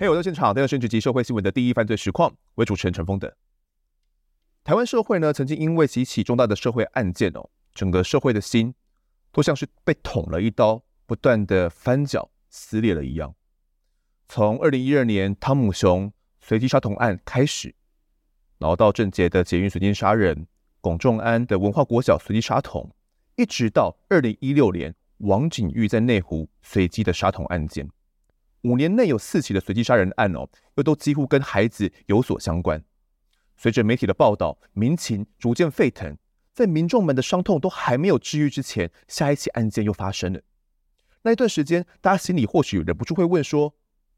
嘿我在现场，带有政治及社会新闻的第一犯罪实况，为主持人陈峰的。台湾社会呢，曾经因为几起重大的社会案件哦，整个社会的心都像是被捅了一刀，不断的翻搅撕裂了一样。从二零一二年汤姆熊随机杀童案开始，然后到郑捷的捷运随机杀人，龚仲安的文化国小随机杀童，一直到二零一六年王景玉在内湖随机的杀童案件。五年内有四起的随机杀人案哦，又都几乎跟孩子有所相关。随着媒体的报道，民情逐渐沸腾，在民众们的伤痛都还没有治愈之前，下一起案件又发生了。那一段时间，大家心里或许忍不住会问说：“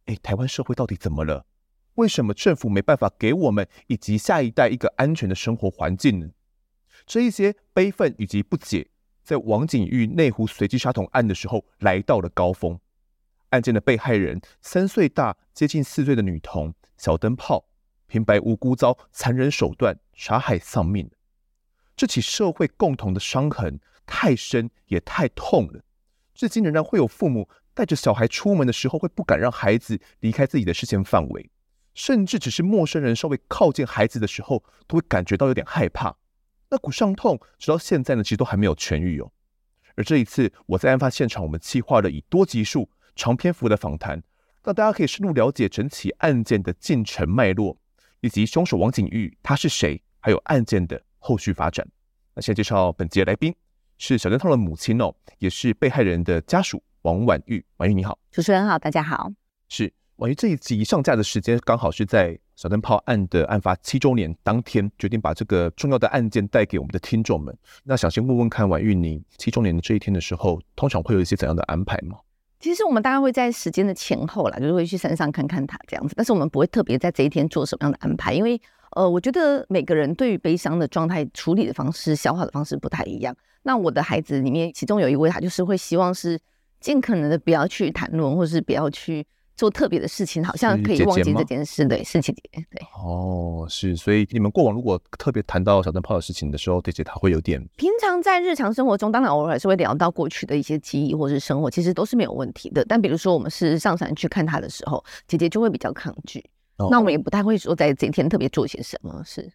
哎，台湾社会到底怎么了？为什么政府没办法给我们以及下一代一个安全的生活环境呢？”这一些悲愤以及不解，在王景玉内湖随机杀童案的时候来到了高峰。案件的被害人，三岁大接近四岁的女童小灯泡，平白无故遭残忍手段杀害丧命。这起社会共同的伤痕太深也太痛了，至今仍然会有父母带着小孩出门的时候，会不敢让孩子离开自己的视线范围，甚至只是陌生人稍微靠近孩子的时候，都会感觉到有点害怕。那股伤痛直到现在呢，其实都还没有痊愈哦。而这一次，我在案发现场，我们计划了以多集数。长篇幅的访谈，让大家可以深入了解整起案件的进程脉络，以及凶手王景玉他是谁，还有案件的后续发展。那先介绍本集的来宾，是小灯泡的母亲哦，也是被害人的家属王婉玉。婉玉你好，主持人好，大家好。是婉玉，这一集上架的时间刚好是在小灯泡案的案发七周年当天，决定把这个重要的案件带给我们的听众们。那想先问问看，婉玉你七周年的这一天的时候，通常会有一些怎样的安排吗？其实我们大概会在时间的前后啦，就是会去山上看看他这样子，但是我们不会特别在这一天做什么样的安排，因为呃，我觉得每个人对于悲伤的状态处理的方式、消化的方式不太一样。那我的孩子里面，其中有一位，他就是会希望是尽可能的不要去谈论，或是不要去。做特别的事情，好像可以忘记这件事。对，是姐姐。对，哦，是，所以你们过往如果特别谈到小灯泡的事情的时候，姐姐她会有点。平常在日常生活中，当然偶尔还是会聊到过去的一些记忆或是生活，其实都是没有问题的。但比如说我们是上山去看他的时候，姐姐就会比较抗拒。哦、那我们也不太会说在这一天特别做些什么。是。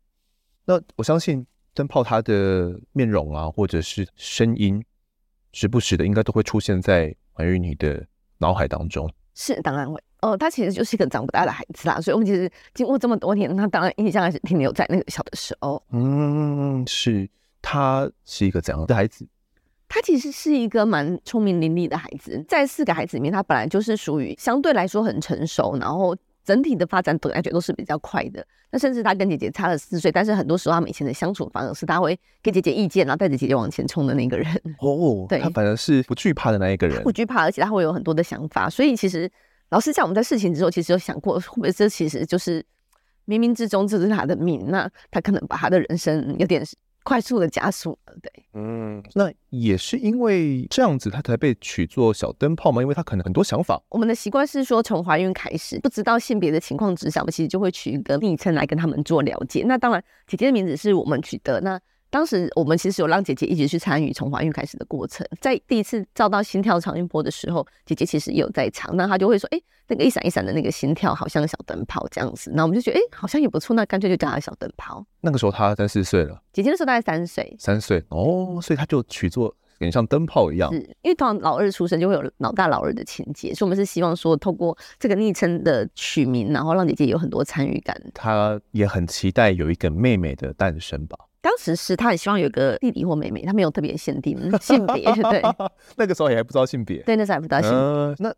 那我相信灯泡他的面容啊，或者是声音，时不时的应该都会出现在关于你的脑海当中。是，当然会。哦，他其实就是一个长不大的孩子啦，所以我们其实经过这么多年，他当然印象还是停留在那个小的时候。嗯，是，他是一个怎样的孩子？他其实是一个蛮聪明伶俐的孩子，在四个孩子里面，他本来就是属于相对来说很成熟，然后整体的发展本来就都是比较快的。那甚至他跟姐姐差了四岁，但是很多时候他们以前的相处方式，他会给姐姐意见，然后带着姐姐往前冲的那个人。哦，对，他反而是不惧怕的那一个人，不惧怕，而且他会有很多的想法。所以其实老师在，我们在事情之后，其实有想过，会不会这其实就是冥冥之中这是他的命？那他可能把他的人生有点快速的加速了。对，嗯，那也是因为这样子，他才被取作小灯泡嘛？因为他可能很多想法。我们的习惯是说，从怀孕开始，不知道性别的情况之下，我们其实就会取一个昵称来跟他们做了解。那当然，姐姐的名字是我们取得。那当时我们其实有让姐姐一直去参与从怀孕开始的过程，在第一次照到心跳超音波的时候，姐姐其实也有在场，那她就会说：“哎、欸，那个一闪一闪的那个心跳好像小灯泡这样子。”那我们就觉得：“哎、欸，好像也不错，那干脆就叫她小灯泡。”那个时候她三四岁了，姐姐那时候大概三岁，三岁哦，所以她就取作有点像灯泡一样，是因为通常老二出生就会有老大老二的情节，所以我们是希望说透过这个昵称的取名，然后让姐姐有很多参与感。她也很期待有一个妹妹的诞生吧。当时是他很希望有个弟弟或妹妹，他没有特别限定 性别，对。那个时候也还不知道性别，对，那时候还不知道性别。呃，那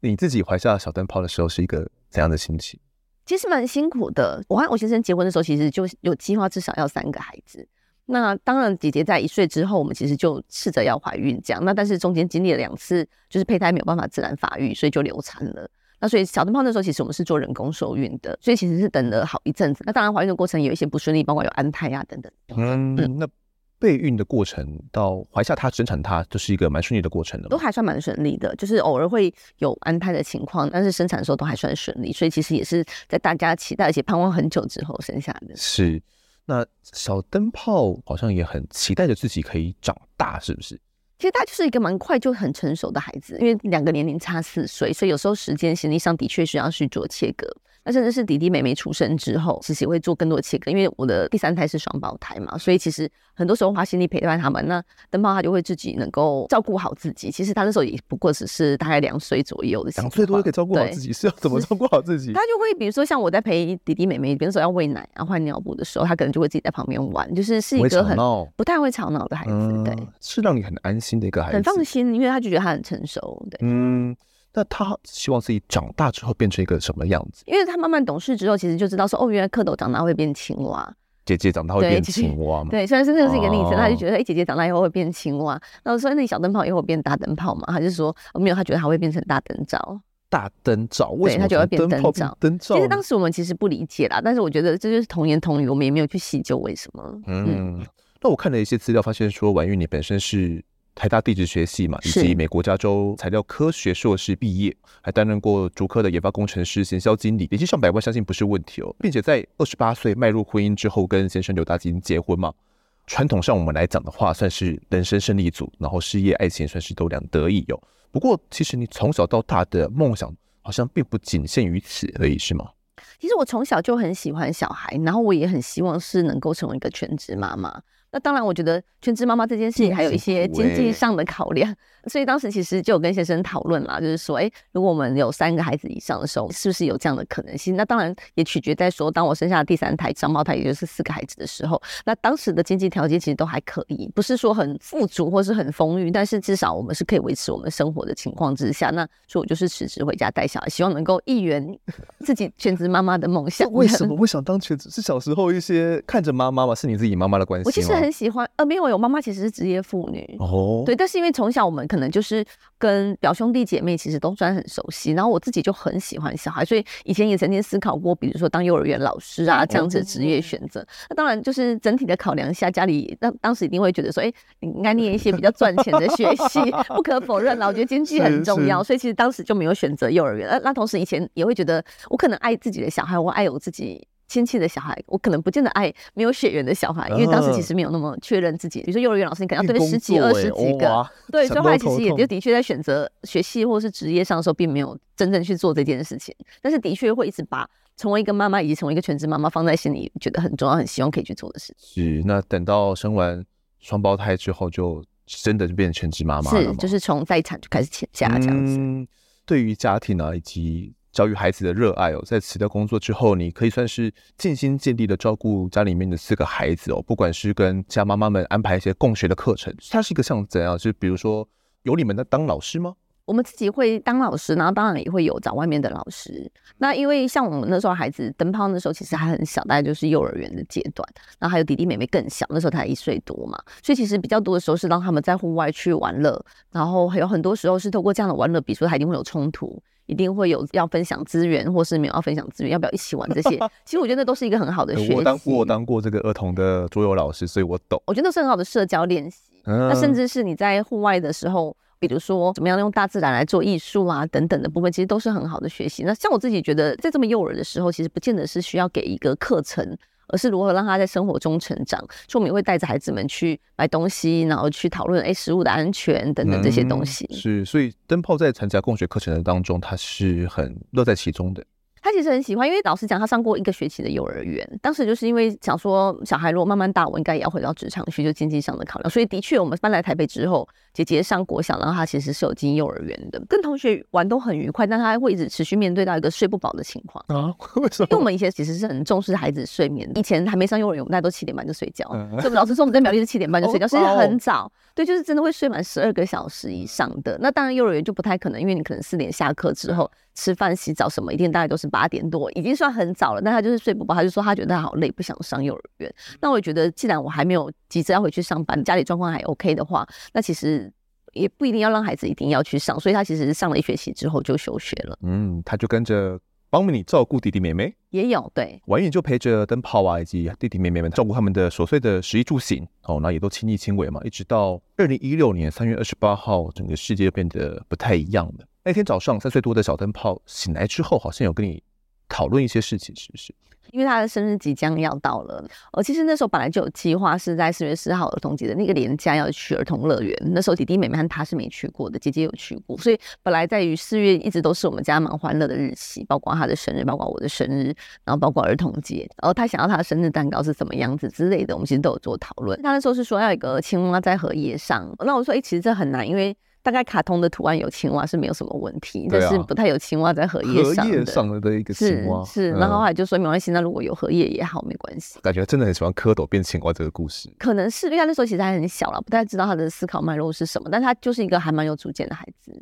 你自己怀下小灯泡的时候是一个怎样的心情？其实蛮辛苦的。我和我先生结婚的时候，其实就有计划至少要三个孩子。那当然，姐姐在一岁之后，我们其实就试着要怀孕这样。那但是中间经历了两次，就是胚胎没有办法自然发育，所以就流产了。那所以小灯泡那时候其实我们是做人工受孕的，所以其实是等了好一阵子。那当然怀孕的过程有一些不顺利，包括有安胎啊等等。嗯，嗯，那备孕的过程到怀下他生产他，就是一个蛮顺利的过程的，都还算蛮顺利的，就是偶尔会有安胎的情况，但是生产的时候都还算顺利。所以其实也是在大家期待而且盼望很久之后生下的。是，那小灯泡好像也很期待着自己可以长大，是不是？其实他就是一个蛮快就很成熟的孩子，因为两个年龄差四岁，所以有时候时间心理上的确需要去做切割。那甚至是弟弟妹妹出生之后，其实也会做更多的切割，因为我的第三胎是双胞胎嘛，所以其实很多时候花心力陪伴他们。那灯泡他就会自己能够照顾好自己。其实他那时候也不过只是大概两岁左右的，两岁多就可以照顾好自己，是要怎么照顾好自己？他就会比如说像我在陪弟弟妹妹，比如说要喂奶啊、换尿布的时候，他可能就会自己在旁边玩，就是是一个很不太会吵闹的孩子，嗯、对，是让你很安心的一个孩子，很放心，因为他就觉得他很成熟，对，嗯。那他希望自己长大之后变成一个什么样子？因为他慢慢懂事之后，其实就知道说，哦，原来蝌蚪长大会变青蛙，姐姐长大会变青蛙嘛？对，虽然是这是一个例子，他就觉得，哎、欸，姐姐长大以后会变青蛙。那我说，那你小灯泡以后会变大灯泡吗？还是说，哦，没有，他觉得他会变成大灯罩。大灯罩，为什么他就会变灯罩？灯罩。其实当时我们其实不理解啦，但是我觉得这就是童言童语，我们也没有去细究为什么。嗯，嗯那我看了一些资料，发现说，婉玉你本身是。台大地质学系嘛，以及美国加州材料科学硕士毕业，还担任过竹科的研发工程师、行销经理，年薪上百万，相信不是问题哦。并且在二十八岁迈入婚姻之后，跟先生刘大金结婚嘛。传统上我们来讲的话，算是人生胜利组，然后事业爱情算是都两得意哦。不过，其实你从小到大的梦想好像并不仅限于此而已，是吗？其实我从小就很喜欢小孩，然后我也很希望是能够成为一个全职妈妈。那当然，我觉得全职妈妈这件事情还有一些经济上的考量，所以当时其实就有跟先生讨论啦，就是说，哎，如果我们有三个孩子以上的时候，是不是有这样的可能性？那当然也取决在说，当我生下第三胎双胞胎，也就是四个孩子的时候，那当时的经济条件其实都还可以，不是说很富足或是很丰裕，但是至少我们是可以维持我们生活的情况之下，那所以我就是辞职回家带小孩，希望能够一圆 自己全职妈妈的梦想。为什么会想当全职？是小时候一些看着妈妈吗？是你自己妈妈的关系吗？我其实很喜欢，呃，没有，我妈妈其实是职业妇女哦，对，但是因为从小我们可能就是跟表兄弟姐妹其实都算很熟悉，然后我自己就很喜欢小孩，所以以前也曾经思考过，比如说当幼儿园老师啊这样子的职业选择。那当然就是整体的考量下，家里当当时一定会觉得说，哎，你应该念一些比较赚钱的学系，不可否认啦，我觉得经济很重要，所以其实当时就没有选择幼儿园。那那同时以前也会觉得，我可能爱自己的小孩，我爱我自己。亲戚的小孩，我可能不见得爱没有血缘的小孩，因为当时其实没有那么确认自己。比如说幼儿园老师，你可能要对十几、二十几个，对，所以后来其实也就的确在选择学系或是职业上的时候，并没有真正去做这件事情。但是的确会一直把成为一个妈妈以及成为一个全职妈妈放在心里，觉得很重要，很希望可以去做的事情。是，那等到生完双胞胎之后，就真的就变成全职妈妈了？是，就是从待产就开始请假这样子。嗯，对于家庭啊，以及。教育孩子的热爱哦，在辞掉工作之后，你可以算是尽心尽力的照顾家里面的四个孩子哦。不管是跟家妈妈们安排一些共学的课程，它是一个像怎样？就比如说有你们在当老师吗？我们自己会当老师，然后当然也会有找外面的老师。那因为像我们那时候孩子灯泡那时候其实还很小，大概就是幼儿园的阶段。然后还有弟弟妹妹更小，那时候才一岁多嘛，所以其实比较多的时候是让他们在户外去玩乐。然后还有很多时候是透过这样的玩乐，比如说他一定会有冲突。一定会有要分享资源，或是没有要分享资源，要不要一起玩这些？其实我觉得那都是一个很好的学习。我当过我当过这个儿童的桌游老师，所以我懂。我觉得那是很好的社交练习。嗯、那甚至是你在户外的时候，比如说怎么样用大自然来做艺术啊等等的部分，其实都是很好的学习。那像我自己觉得，在这么幼儿的时候，其实不见得是需要给一个课程。而是如何让他在生活中成长，所以我们也会带着孩子们去买东西，然后去讨论哎食物的安全等等这些东西。嗯、是，所以灯泡在参加共学课程的当中，他是很乐在其中的。他其实很喜欢，因为老实讲，他上过一个学期的幼儿园。当时就是因为想说，小孩如果慢慢大，我应该也要回到职场去，就经济上的考量。所以的确，我们搬来台北之后，姐姐上国小，然后她其实是有进幼儿园的，跟同学玩都很愉快。但她会一直持续面对到一个睡不饱的情况啊？为什么？因为我们以前其实是很重视孩子睡眠的。以前还没上幼儿园，我们大家都七点半就睡觉。嗯、所以我们老师说我们在苗栗是七点半就睡觉，其实很早。对，就是真的会睡满十二个小时以上的。那当然幼儿园就不太可能，因为你可能四点下课之后。吃饭、洗澡什么，一天大概都是八点多，已经算很早了。但他就是睡不饱，他就说他觉得他好累，不想上幼儿园。那我也觉得，既然我还没有急着要回去上班，家里状况还 OK 的话，那其实也不一定要让孩子一定要去上。所以他其实上了一学期之后就休学了。嗯，他就跟着帮你照顾弟弟妹妹，也有对，婉諭就陪着灯泡啊以及弟弟妹妹们照顾他们的琐碎的食衣住行哦，那也都亲力亲为嘛。一直到二零一六年三月二十八号，整个世界变得不太一样了。那天早上，三岁多的小灯泡醒来之后，好像有跟你讨论一些事情，是不是？因为他的生日即将要到了，呃，其实那时候本来就有计划是在四月四号儿童节的那个连假要去儿童乐园。那时候弟弟妹妹和他是没去过的，姐姐有去过，所以本来在于四月一直都是我们家蛮欢乐的日期，包括他的生日，包括我的生日，然后包括儿童节，然后他想要他的生日蛋糕是什么样子之类的，我们其实都有做讨论。他那时候是说要一个青蛙在荷叶上，那我说，哎，其实这很难，因为。大概卡通的图案有青蛙是没有什么问题，啊、但是不太有青蛙在荷叶上的。荷叶上的一个青蛙是，然后后来就说没关系，那如果有荷叶也好，没关系。感觉真的很喜欢蝌蚪变青蛙这个故事。可能是因为他那时候其实还很小了，不太知道他的思考脉络是什么，但他就是一个还蛮有主见的孩子。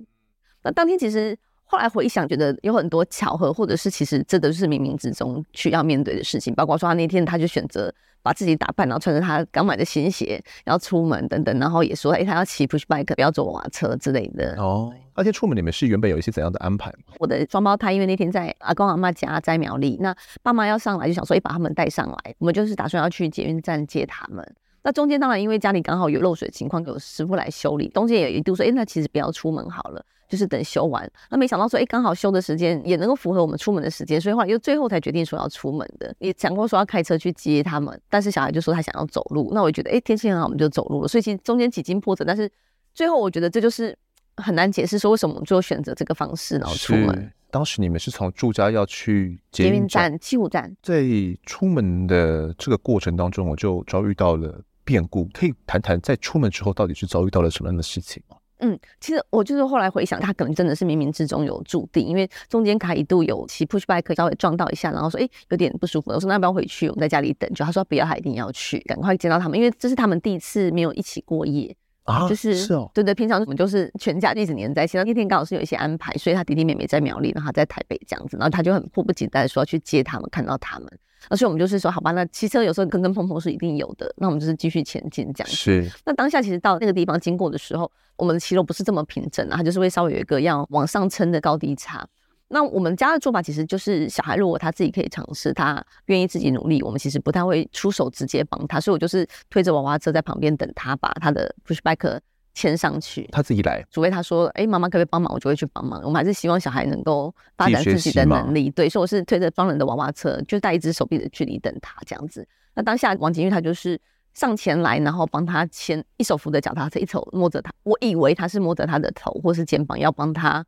那当天其实后来回想，觉得有很多巧合，或者是其实这都是冥冥之中需要面对的事情，包括说他那天他就选择。把自己打扮，然后穿着他刚买的新鞋，然后出门等等，然后也说，哎，他要骑 push bike，不要坐娃娃车之类的。哦，而且出门你们是原本有一些怎样的安排？我的双胞胎因为那天在阿公阿妈家在苗栗，那爸妈要上来就想说，哎，把他们带上来，我们就是打算要去捷运站接他们。那中间当然因为家里刚好有漏水情况，有师傅来修理，中间也一度说，哎，那其实不要出门好了。就是等修完，那没想到说，哎、欸，刚好修的时间也能够符合我们出门的时间，所以后来又最后才决定说要出门的。也讲过说要开车去接他们，但是小孩就说他想要走路。那我觉得，哎、欸，天气很好，我们就走路了。所以其实中间几经波折，但是最后我觉得这就是很难解释说为什么我们最后选择这个方式然后出门。当时你们是从住家要去捷运站七股站，在出门的这个过程当中，我就遭遇到了变故。可以谈谈在出门之后到底是遭遇到了什么样的事情吗？嗯，其实我就是后来回想，他可能真的是冥冥之中有注定，因为中间卡一度有骑 push bike 稍微撞到一下，然后说，哎，有点不舒服。我说那要不要回去？我们在家里等。就他说不要，他一定要去，赶快见到他们，因为这是他们第一次没有一起过夜啊。就是，是哦，对对，平常我们就是全家一直黏在一起。那那天刚好是有一些安排，所以他弟弟妹妹在苗栗，然后他在台北这样子，然后他就很迫不及待说要去接他们，看到他们。而且我们就是说，好吧，那骑车有时候跟跟碰碰是一定有的，那我们就是继续前进这样子。是。那当下其实到那个地方经过的时候，我们的骑楼不是这么平整啊，它就是会稍微有一个要往上撑的高低差。那我们家的做法其实就是，小孩如果他自己可以尝试，他愿意自己努力，我们其实不太会出手直接帮他，所以我就是推着娃娃车在旁边等他把他的 push bike。牵上去，他自己来，除非他说：“哎、欸，妈妈可不可以帮忙？”我就会去帮忙。我们还是希望小孩能够发展自己的能力。对，所以我是推着双人的娃娃车，就带一只手臂的距离等他这样子。那当下王景玉他就是上前来，然后帮他牵，一手扶着脚踏车，一手摸着他。我以为他是摸着他的头或是肩膀要帮他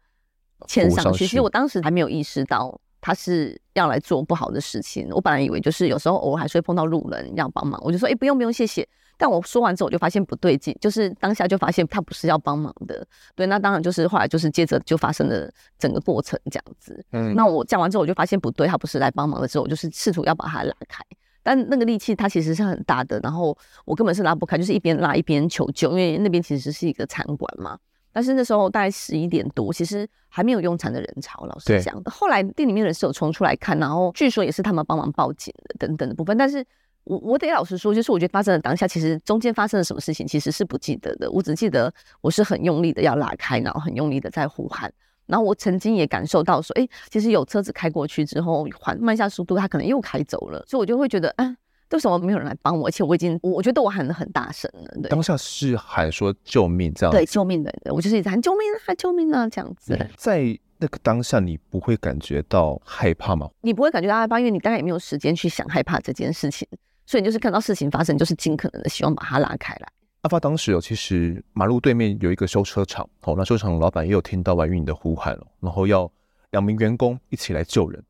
牵上去。其实我当时还没有意识到他是要来做不好的事情。我本来以为就是有时候偶尔还是会碰到路人要帮忙，我就说：“哎、欸，不用不用，谢谢。”但我说完之后，我就发现不对劲，就是当下就发现他不是要帮忙的。对，那当然就是后来就是接着就发生了整个过程这样子。嗯，那我讲完之后，我就发现不对，他不是来帮忙的之后，我就是试图要把他拉开，但那个力气他其实是很大的，然后我根本是拉不开，就是一边拉一边求救，因为那边其实是一个餐馆嘛。但是那时候大概十一点多，其实还没有用餐的人潮，老实讲。后来店里面的人是有冲出来看，然后据说也是他们帮忙报警的等等的部分，但是。我我得老实说，就是我觉得发生的当下，其实中间发生了什么事情，其实是不记得的。我只记得我是很用力的要拉开，然后很用力的在呼喊。然后我曾经也感受到说，哎、欸，其实有车子开过去之后，缓慢下速度，他可能又开走了。所以我就会觉得，啊，为什么没有人来帮我？而且我已经，我觉得我喊得很大声了。对，当下是喊说救命这样子。对，救命的，我就是一直喊救命啊，救命啊这样子。在那个当下，你不会感觉到害怕吗？你不会感觉到害怕，因为你大概也没有时间去想害怕这件事情。所以你就是看到事情发生，就是尽可能的希望把它拉开来。案发当时哦，其实马路对面有一个修车厂，哦，那修车厂的老板也有听到婉諭你的呼喊了，然后要两名员工一起来救人。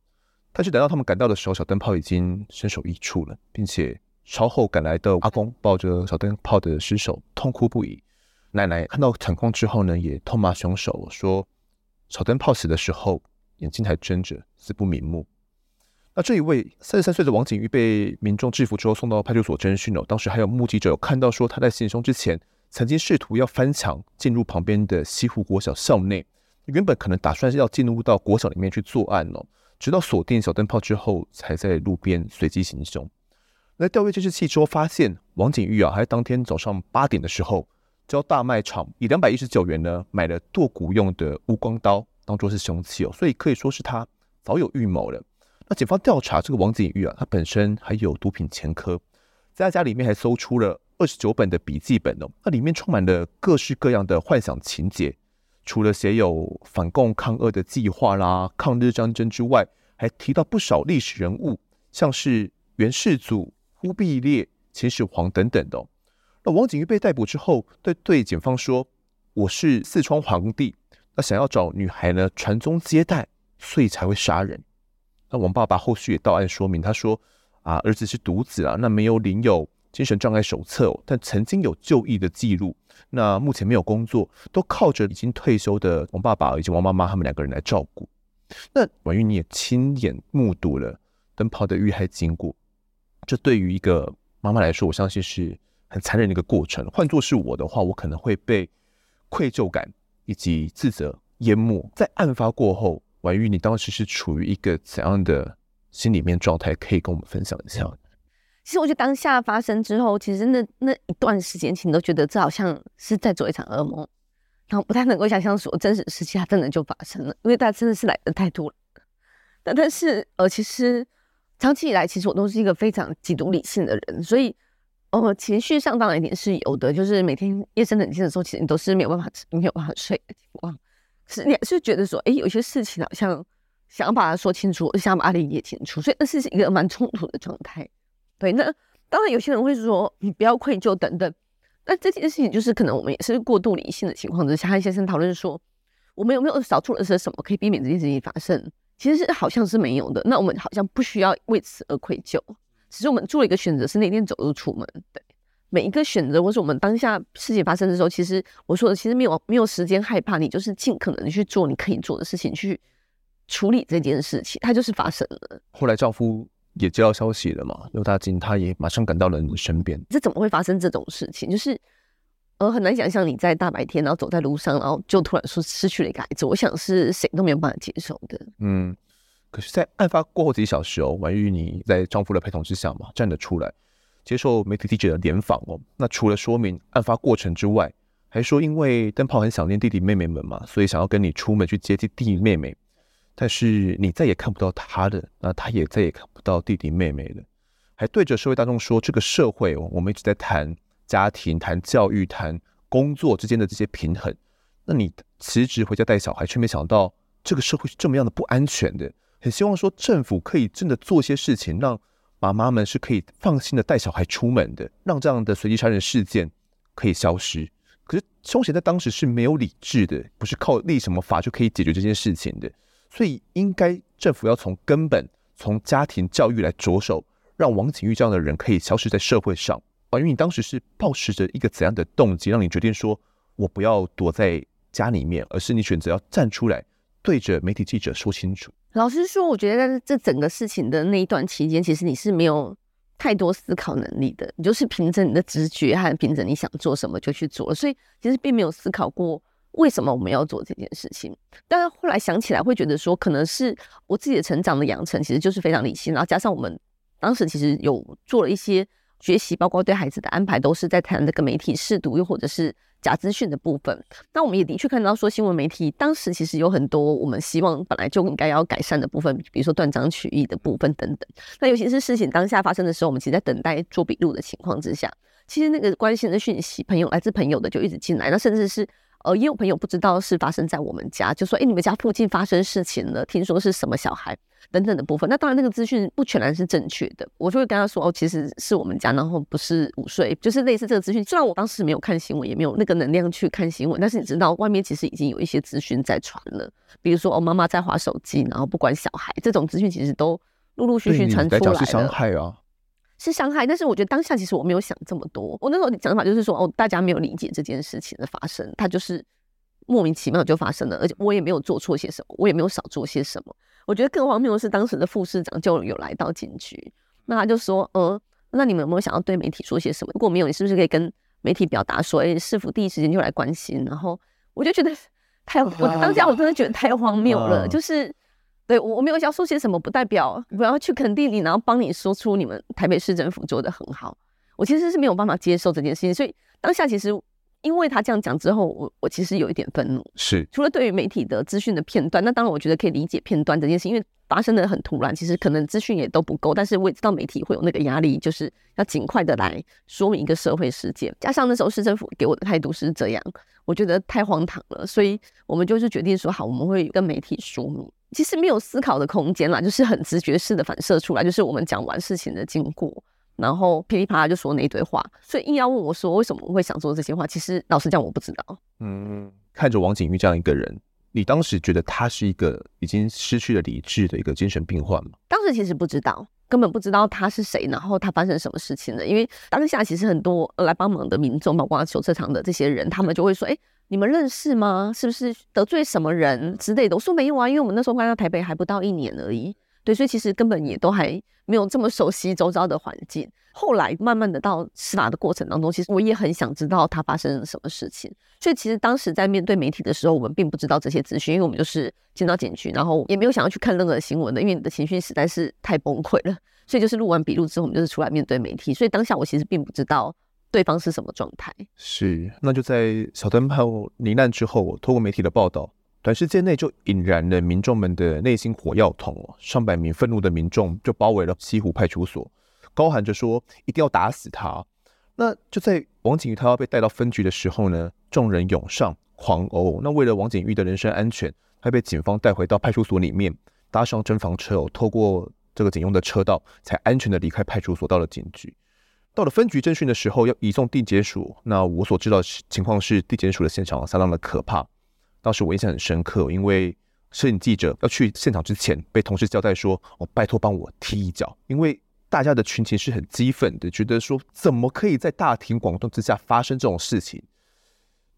但是等到他们赶到的时候，小灯泡已经身首异处了，并且稍后赶来的阿公抱着小灯泡的尸首痛哭不已。奶奶看到惨况之后呢，也痛骂凶手说，小灯泡死的时候眼睛还睁着，死不瞑目。那这一位三十三岁的王景玉被民众制服之后送到派出所侦讯了。当时还有目击者有看到说他在行凶之前曾经试图要翻墙进入旁边的西湖国小校内，原本可能打算是要进入到国小里面去作案哦，直到锁定小灯泡之后才在路边随机行凶。那调阅监视器之后发现，王景玉啊，还在当天早上八点的时候，交大卖场以两百一十九元呢买了剁骨用的钨光刀当做是凶器哦，所以可以说是他早有预谋了。那警方调查这个王景玉啊，他本身还有毒品前科，在他家里面还搜出了二十九本的笔记本哦，那里面充满了各式各样的幻想情节，除了写有反共抗俄的计划啦、抗日战争之外，还提到不少历史人物，像是元世祖、忽必烈、秦始皇等等的。那王景玉被逮捕之后，对对警方说：“我是四川皇帝，那想要找女孩呢传宗接代，所以才会杀人。”那王爸爸后续也到案说明，他说：“啊，儿子是独子啊，那没有领有精神障碍手册，但曾经有就医的记录。那目前没有工作，都靠着已经退休的王爸爸以及王妈妈他们两个人来照顾。那婉玉你也亲眼目睹了灯泡的遇害经过，这对于一个妈妈来说，我相信是。”很残忍的一个过程。换作是我的话，我可能会被愧疚感以及自责淹没。在案发过后，婉玉，你当时是处于一个怎样的心里面状态？可以跟我们分享一下。其实我觉得当下发生之后，其实那那一段时间，其实都觉得这好像是在做一场噩梦，然后不太能够想象说真实事情它真的就发生了，因为它真的是来的太多了。但但是呃，其实长期以来，其实我都是一个非常极度理性的人，所以。哦，情绪上当然一定是有的，就是每天夜深人静的时候，其实你都是没有办法，没有办法睡的情况。是你还是觉得说，哎，有些事情好像想把它说清楚，想把它理解清楚，所以那是一个蛮冲突的状态。对，那当然有些人会说，你不要愧疚等等。那这件事情就是可能我们也是过度理性的情况之下，和先生讨论说，我们有没有少做了些什么可以避免这件事情发生？其实是好像是没有的。那我们好像不需要为此而愧疚。只是我们做了一个选择，是那天走路出门。对，每一个选择，或是我们当下事情发生的时候，其实我说的，其实没有没有时间害怕，你就是尽可能去做你可以做的事情，去处理这件事情，它就是发生了。后来丈夫也接到消息了嘛，刘大金他也马上赶到了你身边。这怎么会发生这种事情？就是呃很难想象你在大白天，然后走在路上，然后就突然说失去了一个孩子，我想是谁都没有办法接受的。嗯。可是，在案发过后几小时哦，婉玉你在丈夫的陪同之下嘛，站了出来，接受媒体记者的联访哦。那除了说明案发过程之外，还说因为灯泡很想念弟弟妹妹们嘛，所以想要跟你出门去接弟弟妹妹。但是你再也看不到他的，那他也再也看不到弟弟妹妹了。还对着社会大众说，这个社会哦，我们一直在谈家庭、谈教育、谈工作之间的这些平衡。那你辞职回家带小孩，却没想到这个社会是这么样的不安全的。很希望说政府可以真的做些事情，让妈妈们是可以放心的带小孩出门的，让这样的随机杀人事件可以消失。可是凶嫌在当时是没有理智的，不是靠立什么法就可以解决这件事情的，所以应该政府要从根本，从家庭教育来着手，让王景玉这样的人可以消失在社会上。婉諭，你当时是抱持着一个怎样的动机，让你决定说我不要躲在家里面，而是你选择要站出来，对着媒体记者说清楚？老实说，我觉得在这整个事情的那一段期间，其实你是没有太多思考能力的，你就是凭着你的直觉和凭着你想做什么就去做了，所以其实并没有思考过为什么我们要做这件事情。但是后来想起来，会觉得说，可能是我自己的成长的养成，其实就是非常理性，然后加上我们当时其实有做了一些学习，包括对孩子的安排，都是在谈这个媒体试读，又或者是。假资讯的部分，那我们也的确看到说，新闻媒体当时其实有很多我们希望本来就应该要改善的部分，比如说断章取义的部分等等。那尤其是事情当下发生的时候，我们其实在等待做笔录的情况之下，其实那个关心的讯息，朋友来自朋友的就一直进来，那甚至是。呃，也有朋友不知道是发生在我们家，就说：“哎，你们家附近发生事情了，听说是什么小孩等等的部分。”那当然，那个资讯不全然是正确的。我就会跟他说：“哦，其实是我们家，然后不是午睡，就是类似这个资讯。虽然我当时没有看新闻，也没有那个能量去看新闻，但是你知道，外面其实已经有一些资讯在传了。比如说，哦，妈妈在划手机，然后不管小孩，这种资讯其实都陆陆续续传出来了。是伤害啊。是伤害，但是我觉得当下其实我没有想这么多。我那时候讲法就是说，哦，大家没有理解这件事情的发生，它就是莫名其妙就发生了，而且我也没有做错些什么，我也没有少做些什么。我觉得更荒谬的是，当时的副市长就有来到警局，那他就说，嗯，那你们有没有想要对媒体说些什么？如果没有，你是不是可以跟媒体表达说，哎，是否第一时间就来关心？然后我就觉得 太，我当下我真的觉得太荒谬了，就是。对，我我没有想说些什么，不代表我要去肯定你，然后帮你说出你们台北市政府做的很好。我其实是没有办法接受这件事情，所以当下其实因为他这样讲之后，我我其实有一点愤怒。是，除了对于媒体的资讯的片段，那当然我觉得可以理解片段这件事，因为发生的很突然，其实可能资讯也都不够。但是我也知道媒体会有那个压力，就是要尽快的来说明一个社会事件。加上那时候市政府给我的态度是这样，我觉得太荒唐了，所以我们就是决定说好，我们会跟媒体说明。其实没有思考的空间啦，就是很直觉式的反射出来，就是我们讲完事情的经过，然后噼里啪啦就说那一堆话。所以硬要问我说为什么我会想说这些话，其实老实讲我不知道。嗯，看着王景玉这样一个人，你当时觉得他是一个已经失去了理智的一个精神病患吗？当时其实不知道，根本不知道他是谁，然后他发生什么事情了。因为当下其实很多来帮忙的民众，包括修车厂的这些人，他们就会说：“哎。”你们认识吗？是不是得罪什么人之类的？我说没有啊，因为我们那时候搬到台北还不到一年而已。对，所以其实根本也都还没有这么熟悉周遭的环境。后来慢慢的到司法的过程当中，其实我也很想知道他发生了什么事情。所以其实当时在面对媒体的时候，我们并不知道这些资讯，因为我们就是进到警局，然后也没有想要去看任何新闻的，因为你的情绪实在是太崩溃了。所以就是录完笔录之后，我们就是出来面对媒体。所以当下我其实并不知道。对方是什么状态？是，那就在小灯泡罹难之后，透过媒体的报道，短时间内就引燃了民众们的内心火药桶哦。上百名愤怒的民众就包围了西湖派出所，高喊着说一定要打死他。那就在王景玉他要被带到分局的时候呢，众人涌上狂殴。那为了王景玉的人身安全，他被警方带回到派出所里面，搭上侦防车哦，透过这个警用的车道，才安全的离开派出所，到了警局。到了分局侦讯的时候，要移送地检署。那我所知道的情况是，地检署的现场相当的可怕。当时我印象很深刻，因为摄影记者要去现场之前，被同事交代说：“哦，拜托帮我踢一脚。”因为大家的群情是很激愤的，觉得说怎么可以在大庭广众之下发生这种事情？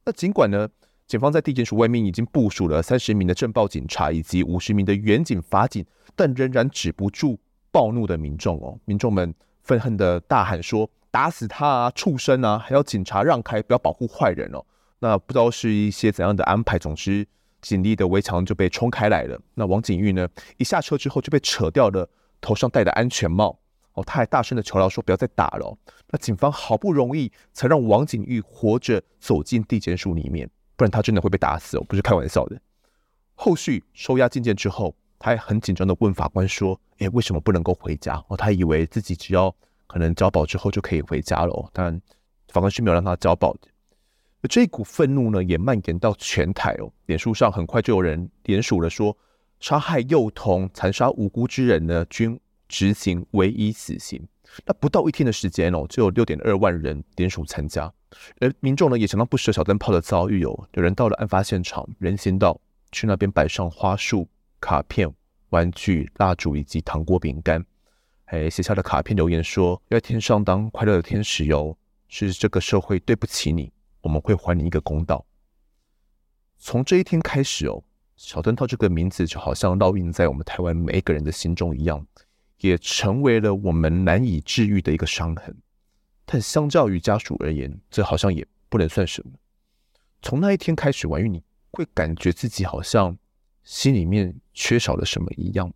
那尽管呢，警方在地检署外面已经部署了三十名的政报警察以及五十名的员警、法警，但仍然止不住暴怒的民众哦，民众们。愤恨的大喊说：“打死他啊，畜生啊！还要警察让开，不要保护坏人哦。”那不知道是一些怎样的安排，总之警力的围墙就被冲开来了。那王景玉呢，一下车之后就被扯掉了头上戴的安全帽哦，他还大声的求饶说：“不要再打了。”那警方好不容易才让王景玉活着走进地检署里面，不然他真的会被打死哦，不是开玩笑的。后续收押进监之后。他还很紧张的问法官说：“诶，为什么不能够回家？”哦，他以为自己只要可能交保之后就可以回家了。但法官是没有让他交保的。这股愤怒呢，也蔓延到全台哦。脸书上很快就有人连署了，说杀害幼童、残杀无辜之人呢，均执行唯一死刑。那不到一天的时间哦，就有六点二万人连署参加。而民众呢，也相当不舍小灯泡的遭遇哦。有人到了案发现场，人行道去那边摆上花束。卡片、玩具、蜡烛以及糖果、饼干，还写下了卡片留言说：“要在天上当快乐的天使哟，是这个社会对不起你，我们会还你一个公道。”从这一天开始哦，小灯泡这个名字就好像烙印在我们台湾每一个人的心中一样，也成为了我们难以治愈的一个伤痕。但相较于家属而言，这好像也不能算什么。从那一天开始，婉玉你会感觉自己好像。心里面缺少了什么一样？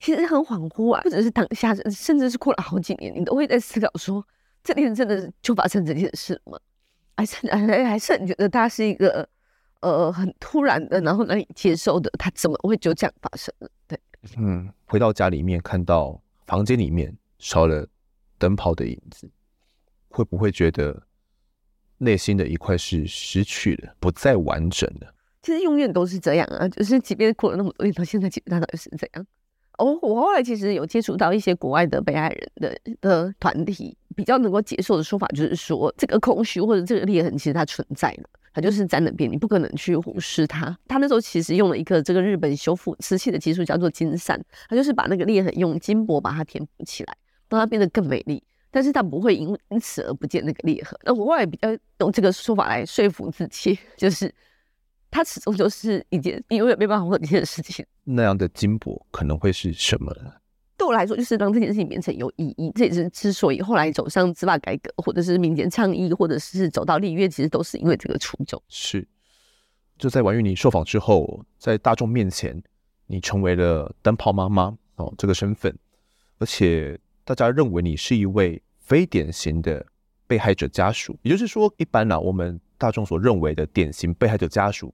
其实很恍惚啊，或者是当下，甚至是过了好几年，你都会在思考说，这件事真的就发生这件事吗？还是还还是你觉得他是一个呃很突然的，然后难以接受的，他怎么会就这样发生了？对，嗯，回到家里面看到房间里面少了灯泡的影子，会不会觉得内心的一块是失去了，不再完整的？其实永远都是这样啊，就是即便过了那么多年，到现在，其实他到底是这样。哦，我后来其实有接触到一些国外的被害人的的团体，比较能够接受的说法就是说，这个空虚或者这个裂痕其实它存在了，它就是在那边，你不可能去忽视它。他那时候其实用了一个这个日本修复瓷器的技术，叫做金缮，它就是把那个裂痕用金箔把它填补起来，让它变得更美丽，但是它不会因因此而不见那个裂痕。那我后来比较用这个说法来说服自己，就是。它始终就是一件你永远没办法忘记的事情。那样的金箔可能会是什么呢？对我来说，就是让这件事情变成有意义。这也是之所以后来走上司法改革，或者是民间倡议，或者是走到立院，其实都是因为这个初衷。是，就在王玉你受访之后，在大众面前，你成为了灯泡妈妈哦这个身份，而且大家认为你是一位非典型的被害者家属。也就是说，一般呢、啊，我们大众所认为的典型被害者家属。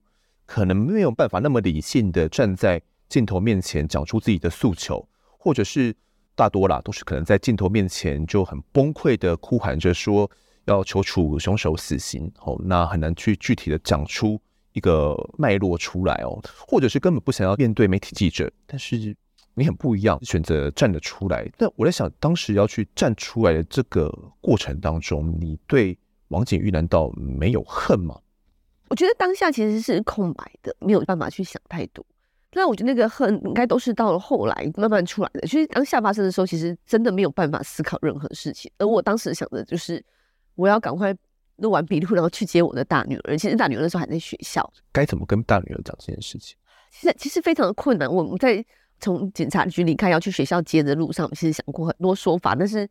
可能没有办法那么理性的站在镜头面前讲出自己的诉求，或者是大多啦都是可能在镜头面前就很崩溃的哭喊着说要求处凶手死刑。哦，那很难去具体的讲出一个脉络出来哦，或者是根本不想要面对媒体记者，但是你很不一样，选择站了出来。那我在想，当时要去站出来的这个过程当中，你对王景玉难道没有恨吗？我觉得当下其实是空白的，没有办法去想太多。那我觉得那个恨应该都是到了后来慢慢出来的。其实当下发生的时候，其实真的没有办法思考任何事情。而我当时想的就是，我要赶快。录完笔录，然后去接我的大女儿。其实大女儿那时候还在学校，该怎么跟大女儿讲这件事情？其实其实非常的困难。我们在从警察局离开要去学校接的路上，其实想过很多说法，但是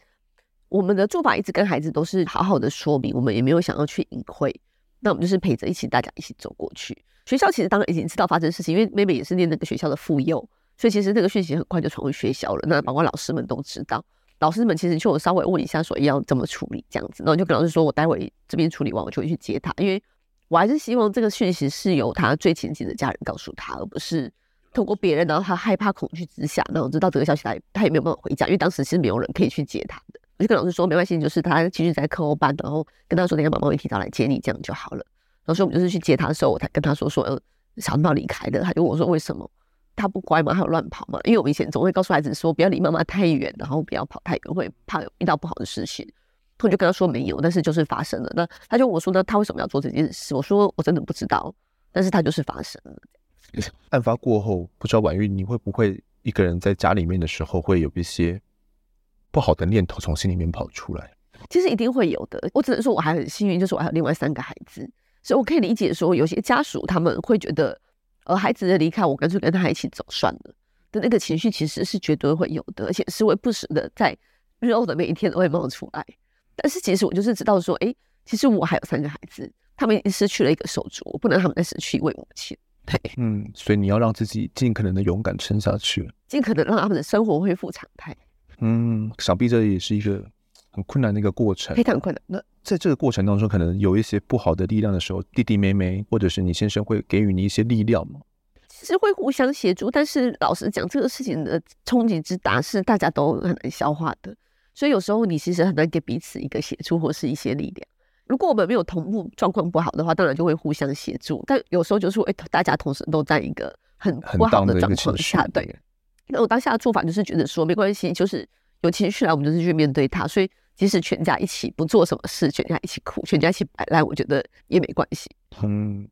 我们的做法一直跟孩子都是好好的说明，我们也没有想要去隐晦。那我们就是陪着一起，大家一起走过去。学校其实当然已经知道发生事情，因为妹妹也是念那个学校的妇幼，所以其实这个讯息很快就传回学校了。那包括老师们都知道。老师们其实就有稍微问一下，说要怎么处理这样子，然后就跟老师说，我待会这边处理完，我就会去接他，因为我还是希望这个讯息是由他最亲近的家人告诉他，而不是透过别人，然后他害怕恐惧之下，那我知道这个消息，他他也没有办法回家，因为当时其实没有人可以去接他的。我就跟老师说，没关系，就是他继续在课后班，然后跟他说，等下妈妈会提早来接你，这样就好了。然后说我们就是去接他的时候，我才跟他说说，呃，小朋友离开的，他就问我说为什么？他不乖吗？他有乱跑吗？因为我们以前总会告诉孩子说，不要离妈妈太远，然后不要跑太远，会怕有遇到不好的事情。我就跟他说没有，但是就是发生了。那他就问我说，那他为什么要做这件事？我说我真的不知道，但是他就是发生了。案发过后，不知道婉玉你会不会一个人在家里面的时候，会有一些不好的念头从心里面跑出来？其实一定会有的。我只能说我还很幸运，就是我还有另外三个孩子，所以我可以理解说，有些家属他们会觉得。呃孩子的离开，我干脆跟他一起走算了的那个情绪，其实是绝对会有的，而且是会不时的在日后的每一天都会冒出来。但是其实我就是知道说，哎、欸，其实我还有三个孩子，他们已经失去了一个手足，我不能让他们再失去一位母亲。对，嗯，所以你要让自己尽可能的勇敢撑下去，尽可能让他们的生活恢复常态。嗯，想必这也是一个很困难的一个过程，非常困难。那在这个过程当中，可能有一些不好的力量的时候，弟弟妹妹或者是你先生会给予你一些力量吗？其实会互相协助，但是老实讲，这个事情的冲击之大是大家都很难消化的，所以有时候你其实很难给彼此一个协助或是一些力量。如果我们没有同步状况不好的话，当然就会互相协助，但有时候就是哎，大家同时都在一个很不好的状况下，对。那我当下的做法就是觉得说没关系，就是有情绪来，我们就是去面对它，所以。即使全家一起不做什么事，全家一起哭，全家一起摆烂，我觉得也没关系。嗯，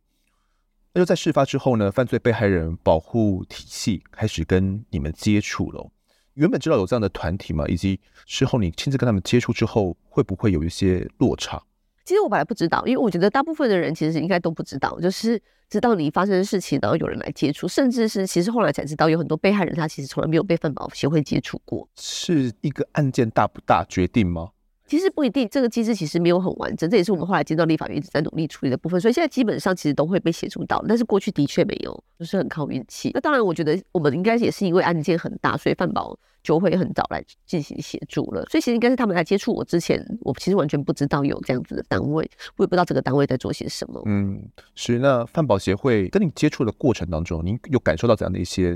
那就在事发之后呢，犯罪被害人保护体系开始跟你们接触了。原本知道有这样的团体吗？以及事后你亲自跟他们接触之后，会不会有一些落差？其实我本来不知道，因为我觉得大部分的人其实应该都不知道，就是知道你发生的事情，然后有人来接触，甚至是其实后来才知道，有很多被害人他其实从来没有被分保协会接触过。是一个案件大不大决定吗？其实不一定，这个机制其实没有很完整，这也是我们后来接到立法院一直在努力处理的部分。所以现在基本上其实都会被协助到，但是过去的确没有，就是很靠运气。那当然，我觉得我们应该也是因为案件很大，所以犯保就会很早来进行协助了。所以其实应该是他们来接触我之前，我其实完全不知道有这样子的单位，我也不知道这个单位在做些什么。嗯，是。那犯保协会跟你接触的过程当中，您有感受到怎样的一些？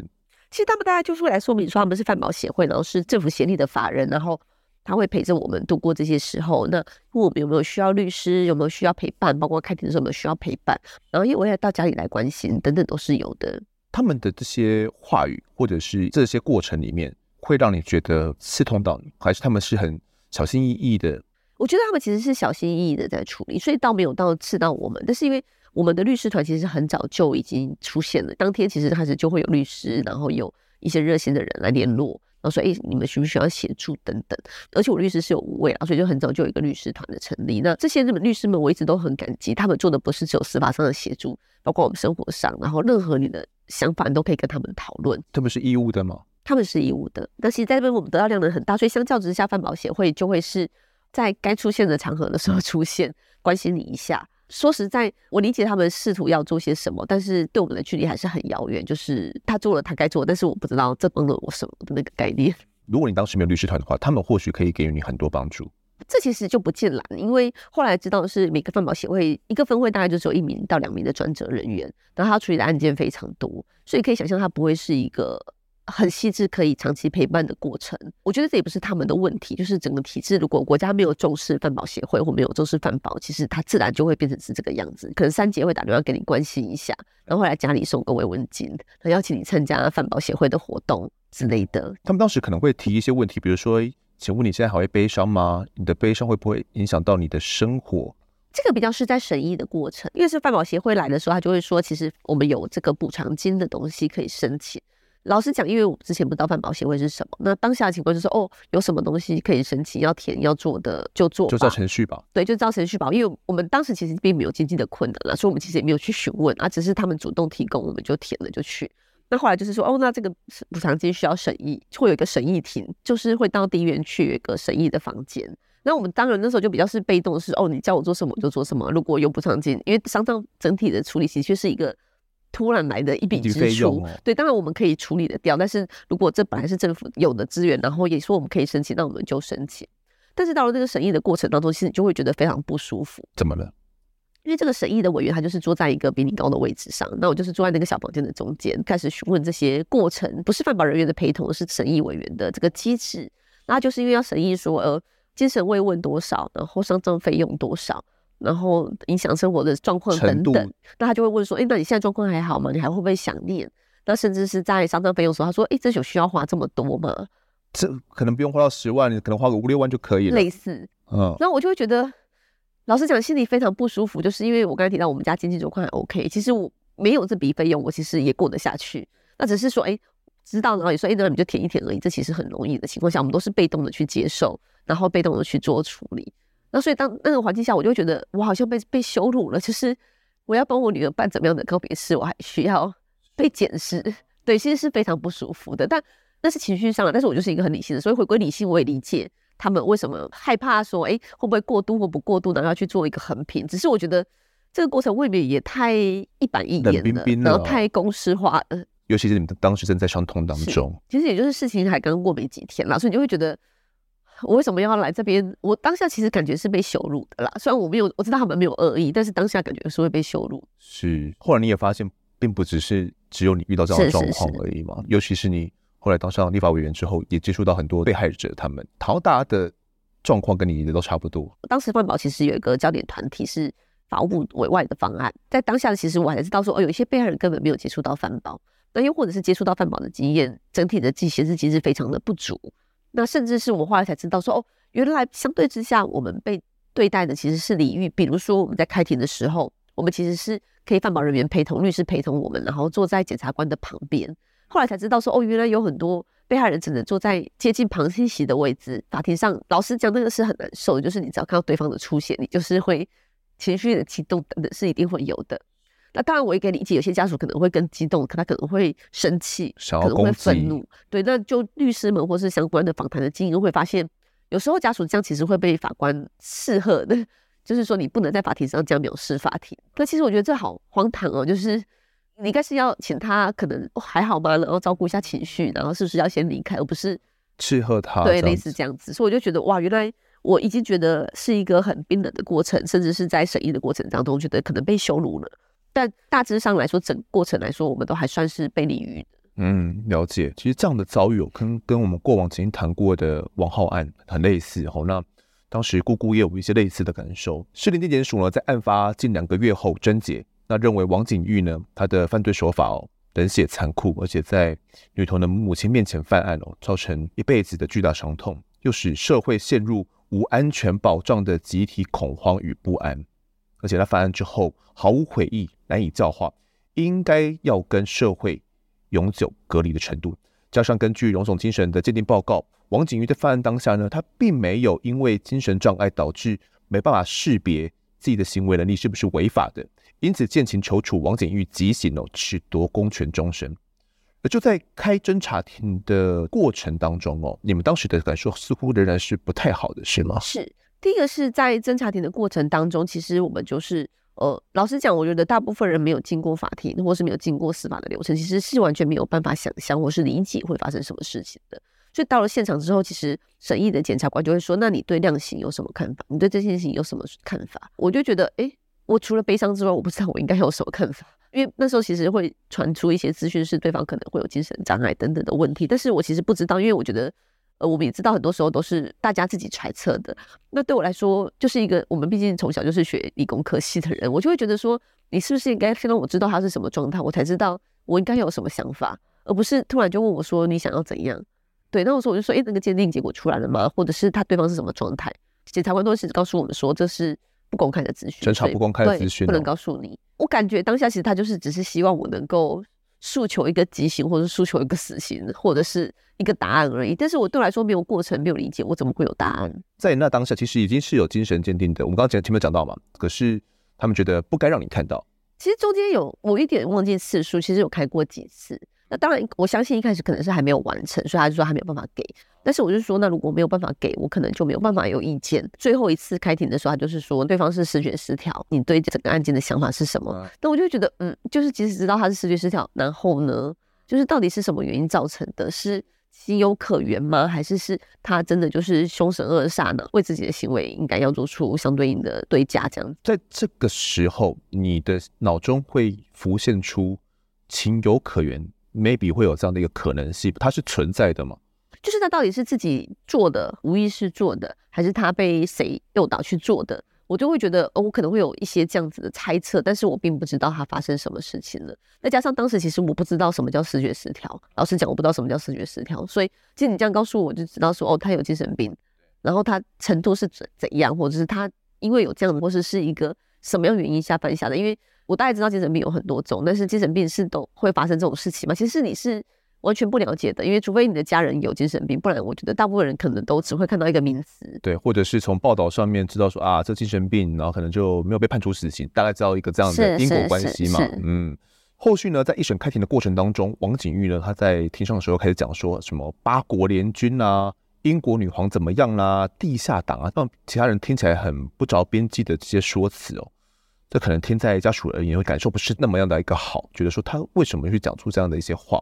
其实他们大概就是会来说明说，他们是犯保协会，然后是政府协力的法人，然后。他会陪着我们度过这些时候。那问我们有没有需要律师，有没有需要陪伴，包括开庭的时候有没有需要陪伴，然后因为我也到家里来关心，等等都是有的。他们的这些话语，或者是这些过程里面，会让你觉得刺痛到你，还是他们是很小心翼翼的？我觉得他们其实是小心翼翼的在处理，所以倒没有到刺到我们。但是因为我们的律师团其实很早就已经出现了，当天其实开始就会有律师，然后有一些热心的人来联络。然后说：“哎，你们需不需要协助等等？而且我律师是有五位啊，所以就很早就有一个律师团的成立。那这些日本律师们，我一直都很感激，他们做的不是只有司法上的协助，包括我们生活上，然后任何你的想法，你都可以跟他们讨论。他们是义务的吗？他们是义务的。那其实在这边我们得到量能很大，所以相较之下，犯保协会就会是在该出现的场合的时候出现，关心你一下。”说实在，我理解他们试图要做些什么，但是对我们的距离还是很遥远。就是他做了他该做，但是我不知道这帮了我什么的那个概念。如果你当时没有律师团的话，他们或许可以给予你很多帮助。这其实就不尽然，因为后来知道是每个饭保协会一个分会大概就只有一名到两名的专责人员，然后他处理的案件非常多，所以可以想象他不会是一个很细致，可以长期陪伴的过程。我觉得这也不是他们的问题，就是整个体制，如果国家没有重视饭保协会或没有重视饭保，其实它自然就会变成是这个样子。可能三姐会打电话给你关心一下，然后来家里送个慰问金，邀请你参加饭保协会的活动之类的。他们当时可能会提一些问题，比如说，请问你现在还会悲伤吗？你的悲伤会不会影响到你的生活？这个比较是在审议的过程，因为是饭保协会来的时候，他就会说，其实我们有这个补偿金的东西可以申请。老实讲，因为我之前不知道犯保协会是什么，那当下的情况就是说，哦，有什么东西可以申请，要填要做的就做，就照程序吧。对，就照程序保。因为我们当时其实并没有经济的困难了，所以我们其实也没有去询问啊，只是他们主动提供，我们就填了就去。那后来就是说，哦，那这个补偿金需要审议，会有一个审议庭，就是会到地院去有一个审议的房间。那我们当然那时候就比较是被动是，是哦，你叫我做什么我就做什么。如果有补偿金，因为丧葬整体的处理其实是一个突然来的一笔支出，哦、对，当然我们可以处理得掉。但是如果这本来是政府有的资源，然后也说我们可以申请，那我们就申请。但是到了这个审议的过程当中，其实你就会觉得非常不舒服。怎么了？因为这个审议的委员他就是坐在一个比你高的位置上，那我就是坐在那个小房间的中间，开始询问这些过程，不是犯保人员的陪同，是审议委员的这个机制。那就是因为要审议说呃。精神慰问多少，然后丧葬费用多少，然后影响生活的状况等等，度那他就会问说：“哎、欸，那你现在状况还好吗？你还会不会想念？”那甚至是在丧葬费用的时候，他说：“哎、欸，这有需要花这么多吗？”这可能不用花到十万，你可能花个五六万就可以了。类似，嗯，那我就会觉得，老实讲，心里非常不舒服，就是因为我刚才提到我们家经济状况还 OK，其实我没有这笔费用，我其实也过得下去。那只是说，哎、欸，知道然后也说，哎、欸，那你就填一填而已，这其实很容易的情况下，我们都是被动的去接受。然后被动的去做处理，那所以当那个环境下，我就觉得我好像被被羞辱了。就是我要帮我女儿办怎么样的告别式，我还需要被检视，对，其实是非常不舒服的。但那是情绪上的，但是我就是一个很理性的，所以回归理性，我也理解他们为什么害怕说，哎，会不会过度或不过度，然后要去做一个衡平。只是我觉得这个过程未免也太一板一眼了，冰冰然后太公式化了。尤其是你们当时正在伤痛当中，其实也就是事情还刚过没几天啦，所以你就会觉得。我为什么要来这边？我当下其实感觉是被羞辱的啦。虽然我没有，我知道他们没有恶意，但是当下感觉是会被羞辱。是，后来你也发现，并不只是只有你遇到这样的状况而已嘛。是是是，尤其是你后来当上立法委员之后，也接触到很多被害者，他们，逃达的状况跟你的都差不多。当时万宝其实有一个焦点团体是法务部委外的方案，在当下的其实我还知道说，哦，有一些被害人根本没有接触到范保，那又或者是接触到范保的经验，整体的记忆是其实非常的不足。那甚至是我们后来才知道说，哦，原来相对之下，我们被对待的其实是礼遇。比如说，我们在开庭的时候，我们其实是可以犯保人员陪同律师陪同我们，然后坐在检察官的旁边。后来才知道说，哦，原来有很多被害人只能坐在接近旁听席的位置。法庭上，老实讲，那个是很难受，就是你只要看到对方的出现，你就是会情绪的激动等等，是一定会有的。那当然，我也可以理解，有些家属可能会更激动，可他可能会生气，可能会愤怒。对，那就律师们或是相关的访谈的经营会发现，有时候家属这样其实会被法官斥喝的，就是说你不能在法庭上这样藐视法庭。那其实我觉得这好荒唐哦，就是你应该是要请他可能还好吗？然后照顾一下情绪，然后是不是要先离开，而不是斥喝他？对，类似这样子。所以我就觉得哇，原来我已经觉得是一个很冰冷的过程，甚至是在审议的过程当中，觉得可能被羞辱了。但大致上来说，整个过程来说，我们都还算是被利于的。嗯，了解。其实这样的遭遇，跟跟我们过往曾经谈过的王浩案很类似。吼，那当时姑姑也有一些类似的感受。士林地检署呢，在案发近两个月后侦结，那认为王景玉呢，他的犯罪手法哦，冷血残酷，而且在女童的母亲面前犯案哦，造成一辈子的巨大伤痛，又使社会陷入无安全保障的集体恐慌与不安。而且他犯案之后毫无悔意，难以教化，应该要跟社会永久隔离的程度。加上根据荣总精神的鉴定报告，王景玉在犯案当下呢，他并没有因为精神障碍导致没办法识别自己的行为能力是不是违法的，因此建请求处王景玉极刑哦，褫夺公权终身。而就在开侦查庭的过程当中哦，你们当时的感受似乎仍然是不太好的，是吗？是。第一个是在侦查庭的过程当中，其实我们就是呃，老实讲，我觉得大部分人没有经过法庭，或是没有经过司法的流程，其实是完全没有办法想象或是理解会发生什么事情的。所以到了现场之后，其实审议的检察官就会说：“那你对量刑有什么看法？你对这件事情有什么看法？”我就觉得，哎，我除了悲伤之外，我不知道我应该有什么看法。因为那时候其实会传出一些资讯，是对方可能会有精神障碍等等的问题，但是我其实不知道，因为我觉得，呃，我们也知道很多时候都是大家自己揣测的。那对我来说，就是一个我们毕竟从小就是学理工科系的人，我就会觉得说，你是不是应该先让我知道他是什么状态，我才知道我应该有什么想法，而不是突然就问我说你想要怎样？对，那我说我就说，诶，那个鉴定结果出来了吗？或者是他对方是什么状态？检察官都是告诉我们说这是。不公开的资讯，审查不公开的资讯，不能告诉你。我感觉当下其实他就是只是希望我能够诉求一个极刑，或者诉求一个死刑，或者是一个答案而已。但是我对我来说没有过程，没有理解，我怎么会有答案？在那当下，其实已经是有精神鉴定的。我们刚刚前面讲到嘛，可是他们觉得不该让你看到。其实中间有我一点忘记次数，其实有开过几次。那当然，我相信一开始可能是还没有完成，所以他就说他没有办法给。但是我就说，那如果没有办法给我，可能就没有办法有意见。最后一次开庭的时候，他就是说对方是视觉失调，你对整个案件的想法是什么？那我就觉得，嗯，就是即使知道他是视觉失调，然后呢，就是到底是什么原因造成的？是情有可原吗？还是是他真的就是凶神恶煞呢？为自己的行为应该要做出相对应的对价？这样，在这个时候，你的脑中会浮现出情有可原。maybe 会有这样的一个可能性，它是存在的吗？就是他到底是自己做的，无意识做的，还是他被谁诱导去做的？我就会觉得，哦，我可能会有一些这样子的猜测，但是我并不知道他发生什么事情了。再加上当时其实我不知道什么叫视觉失调，老实讲，我不知道什么叫视觉失调，所以其实你这样告诉我，我就知道说，哦，他有精神病，然后他程度是怎怎样，或者是他因为有这样的，或者是一个什么样原因下犯下的，因为。我大概知道精神病有很多种，但是精神病是都会发生这种事情吗？其实你是完全不了解的，因为除非你的家人有精神病，不然我觉得大部分人可能都只会看到一个名词。对，或者是从报道上面知道说啊，这精神病，然后可能就没有被判处死刑，大概知道一个这样的因果关系嘛。嗯，后续呢，在一审开庭的过程当中，王景玉呢，他在庭上的时候开始讲说什么八国联军啊，英国女皇怎么样啦、啊，地下党啊，让其他人听起来很不着边际的这些说辞哦。这可能听在家属而言会感受不是那么样的一个好，觉得说他为什么去讲出这样的一些话？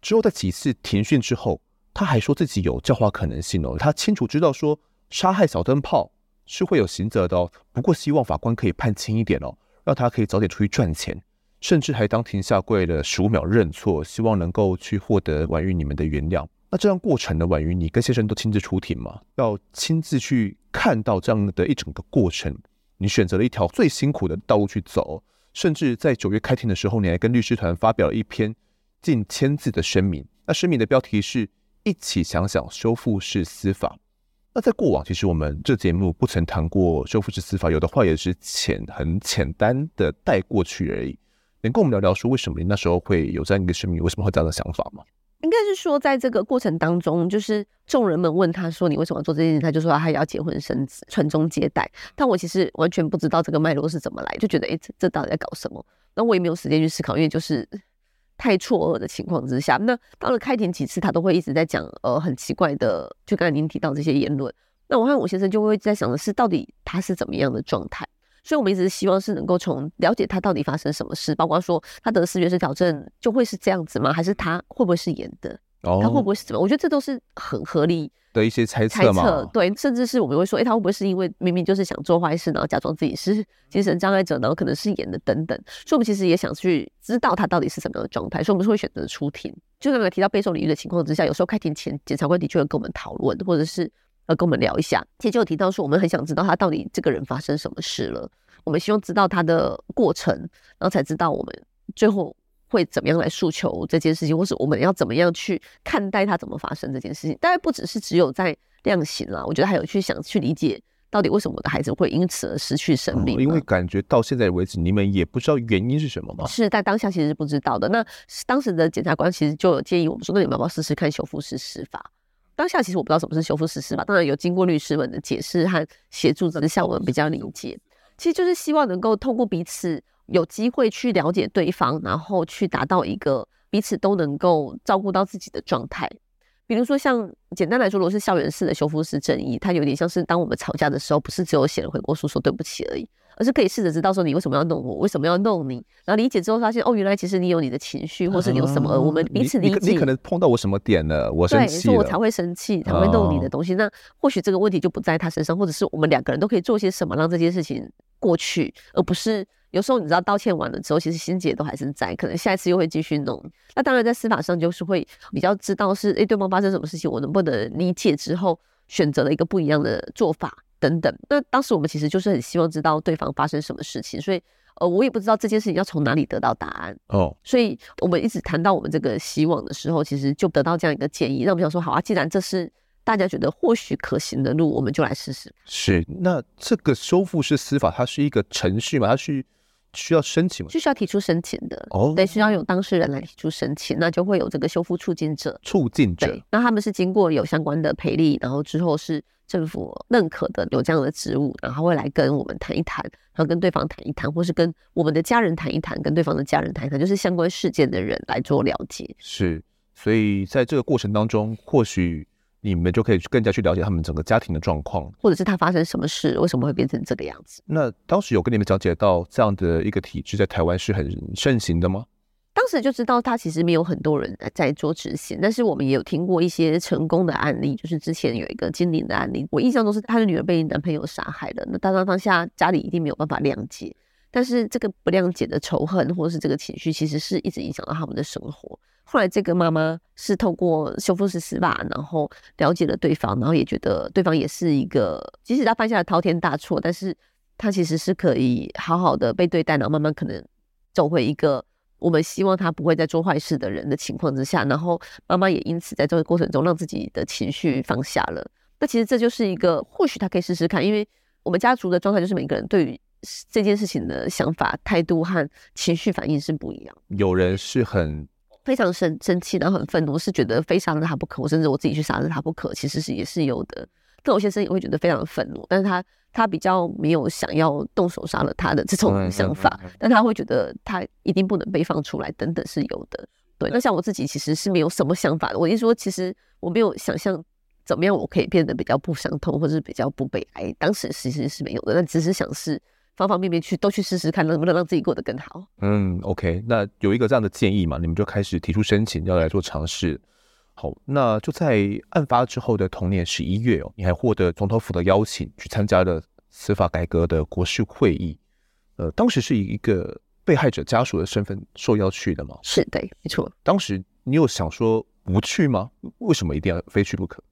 之后在几次庭讯之后，他还说自己有教化可能性哦，他清楚知道说杀害小灯泡是会有刑责的哦，不过希望法官可以判轻一点哦，让他可以早点出去赚钱，甚至还当庭下跪了十五秒认错，希望能够去获得婉瑜你们的原谅。那这样过程的婉瑜，你跟先生都亲自出庭吗？要亲自去看到这样的一整个过程。你选择了一条最辛苦的道路去走，甚至在九月开庭的时候，你还跟律师团发表了一篇近千字的声明。那声明的标题是“一起想想修复式司法”。那在过往，其实我们这节目不曾谈过修复式司法，有的话也是浅很简单的带过去而已。能跟我们聊聊说，为什么你那时候会有这样一个声明？为什么会这样的想法吗？应该是说，在这个过程当中，就是众人们问他说：“你为什么要做这件事？”他就说：“他要结婚生子，传宗接代。”但我其实完全不知道这个脉络是怎么来，就觉得：“哎，这这到底在搞什么？”那我也没有时间去思考，因为就是太错愕的情况之下。那到了开庭几次，他都会一直在讲呃很奇怪的，就刚才您提到这些言论。那王汉武先生就会在想的是，到底他是怎么样的状态？所以我们一直希望是能够从了解他到底发生什么事，包括说他的视觉失调症就会是这样子吗？还是他会不会是演的？哦，他会不会是怎么？我觉得这都是很合理的一些猜测嘛。对，甚至是我们会说，哎、欸，他会不会是因为明明就是想做坏事，然后假装自己是精神障碍者，然后可能是演的等等。所以，我们其实也想去知道他到底是什么样的状态，所以我们是会选择出庭。就刚才提到备受礼遇的情况之下，有时候开庭前，检察官的确会跟我们讨论，或者是呃跟我们聊一下。其实就有提到说，我们很想知道他到底这个人发生什么事了，我们希望知道他的过程，然后才知道我们最后。会怎么样来诉求这件事情，或是我们要怎么样去看待它怎么发生这件事情？当然不只是只有在量刑啦，我觉得还有去想去理解到底为什么我的孩子会因此而失去生命。因为感觉到现在为止，你们也不知道原因是什么吗？是在当下其实是不知道的。那当时的检察官其实就有建议我们说，那你们要不要试试看修复式司法？当下其实我不知道什么是修复式司法，当然有经过律师们的解释和协助之下，我们比较理解。其实就是希望能够通过彼此。有机会去了解对方，然后去达到一个彼此都能够照顾到自己的状态。比如说，像简单来说，如果是校园式的修复式正义，它有点像是当我们吵架的时候，不是只有写了悔过书说对不起而已，而是可以试着知道说你为什么要弄我，为什么要弄你，然后理解之后发现哦，原来其实你有你的情绪，或是你有什么，我们彼此理解。你，你可能碰到我什么点了，我生气我才会生气，才会弄你的东西。那或许这个问题就不在他身上，或者是我们两个人都可以做些什么让这件事情过去，而不是。有时候你知道道歉完了之后，其实心结都还是在，可能下一次又会继续弄。那当然在司法上就是会比较知道是诶、欸、对方发生什么事情，我能不能理解之后选择了一个不一样的做法等等。那当时我们其实就是很希望知道对方发生什么事情，所以。呃，我也不知道这件事情要从哪里得到答案哦，所以我们一直谈到我们这个希望的时候，其实就得到这样一个建议，让我们想说，好啊，既然这是大家觉得或许可行的路，我们就来试试。是，那这个修复式司法它是一个程序嘛？它是需要申请吗？是需要提出申请的哦，对，需要有当事人来提出申请，那就会有这个修复促进者。促进者，那他们是经过有相关的培力，然后之后是。政府认可的有这样的职务，然后会来跟我们谈一谈，然后跟对方谈一谈，或是跟我们的家人谈一谈，跟对方的家人谈一谈，就是相关事件的人来做了解。是，所以在这个过程当中，或许你们就可以更加去了解他们整个家庭的状况，或者是他发生什么事，为什么会变成这个样子。那当时有跟你们讲解到这样的一个体制在台湾是很盛行的吗？当时就知道他其实没有很多人在做执行，但是我们也有听过一些成功的案例，就是之前有一个金陵的案例，我印象中是他的女儿被男朋友杀害了，那当当当下家里一定没有办法谅解，但是这个不谅解的仇恨或者是这个情绪，其实是一直影响到他们的生活。后来这个妈妈是透过修复式司法，然后了解了对方，然后也觉得对方也是一个，即使他犯下了滔天大错，但是他其实是可以好好的被对待，然后慢慢可能走回一个。我们希望他不会再做坏事的人的情况之下，然后妈妈也因此在这个过程中让自己的情绪放下了。那其实这就是一个，或许他可以试试看，因为我们家族的状态就是每个人对于这件事情的想法、态度和情绪反应是不一样。有人是很非常生生气，然后很愤怒，是觉得非杀了他不可，我甚至我自己去杀了他不可，其实是也是有的。那我先生也会觉得非常愤怒，但是他。他比较没有想要动手杀了他的这种想法，但他会觉得他一定不能被放出来，等等是有的。对，那像我自己其实是没有什么想法的。我一说，其实我没有想象怎么样我可以变得比较不伤痛，或者是比较不悲哀。当时其实是没有的，但只是想试方方面面去都去试试看，能不能让自己过得更好。嗯，OK，那有一个这样的建议嘛，你们就开始提出申请要来做尝试。好，那就在案发之后的同年十一月哦，你还获得总统府的邀请去参加了司法改革的国事会议。呃，当时是以一个被害者家属的身份受邀去的吗？是对，没错。当时你有想说不去吗？为什么一定要非去不可？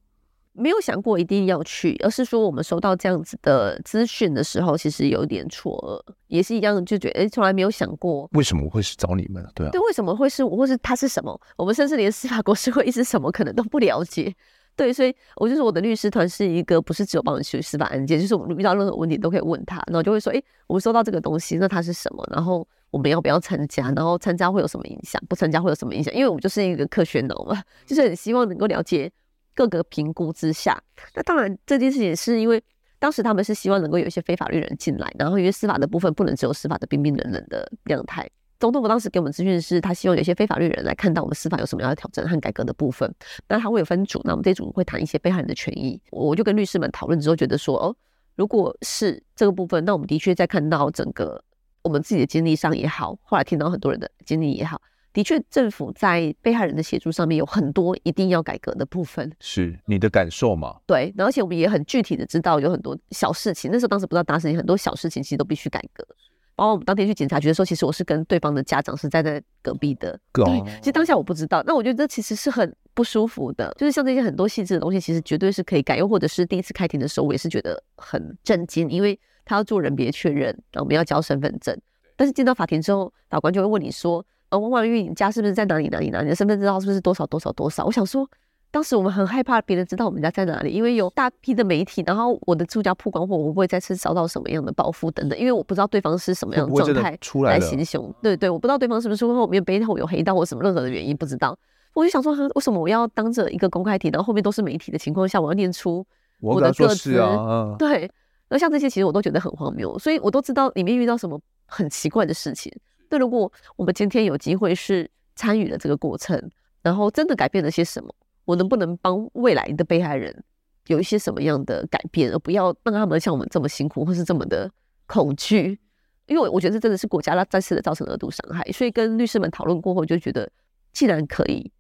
没有想过一定要去，而是说我们收到这样子的资讯的时候，其实有点错愕，也是一样，就觉得哎，从来没有想过为什么会是找你们？对啊，对，为什么会是我，或是他是什么？我们甚至连司法国是会议是什么，可能都不了解。对，所以我就说我的律师团是一个不是只有帮你去司法案件，就是我们遇到任何问题都可以问他，然后就会说，哎，我们收到这个东西，那它是什么？然后我们要不要参加？然后参加会有什么影响？不参加会有什么影响？因为我们就是一个科学脑嘛，就是很希望能够了解。各个评估之下，那当然这件事情是因为当时他们是希望能够有一些非法律人进来，然后因为司法的部分不能只有司法的冰冰冷冷的样态。总统府当时给我们资讯是，他希望有一些非法律人来看到我们司法有什么样的调整和改革的部分。那他会有分组，那我们这组会谈一些被害人的权益。我就跟律师们讨论之后，觉得说，哦，如果是这个部分，那我们的确在看到整个我们自己的经历上也好，后来听到很多人的经历也好。的确，政府在被害人的协助上面有很多一定要改革的部分，是你的感受吗？对，而且我们也很具体的知道有很多小事情，那时候当时不知道大事情，很多小事情其实都必须改革。包括我们当天去警察局的时候，其实我是跟对方的家长是站在隔壁的，对，其实当下我不知道，那我觉得这其实是很不舒服的，就是像这些很多细致的东西，其实绝对是可以改，又或者是第一次开庭的时候，我也是觉得很震惊，因为他要做人别确认，然后我们要交身份证，但是进到法庭之后，法官就会问你说。呃，王婉玉，你家是不是在哪里哪里哪里？你的身份证号是不是多少多少多少？我想说，当时我们很害怕别人知道我们家在哪里，因为有大批的媒体，然后我的住家曝光后，我会不会再次遭到什么样的报复等等？因为我不知道对方是什么样的状态来行凶，对对，我不知道对方是不是后面背后有黑道或什么任何的原因，不知道。我就想说，为什么我要当着一个公开庭，然后后面都是媒体的情况下，我要念出我的个资？啊、对，那像这些其实我都觉得很荒谬，所以我都知道里面遇到什么很奇怪的事情。那如果我们今天有机会是参与了这个过程，然后真的改变了些什么，我能不能帮未来的被害人有一些什么样的改变，而不要让他们像我们这么辛苦，或是这么的恐惧？因为我觉得这真的是国家再次的造成额度伤害。所以跟律师们讨论过后，就觉得既然可以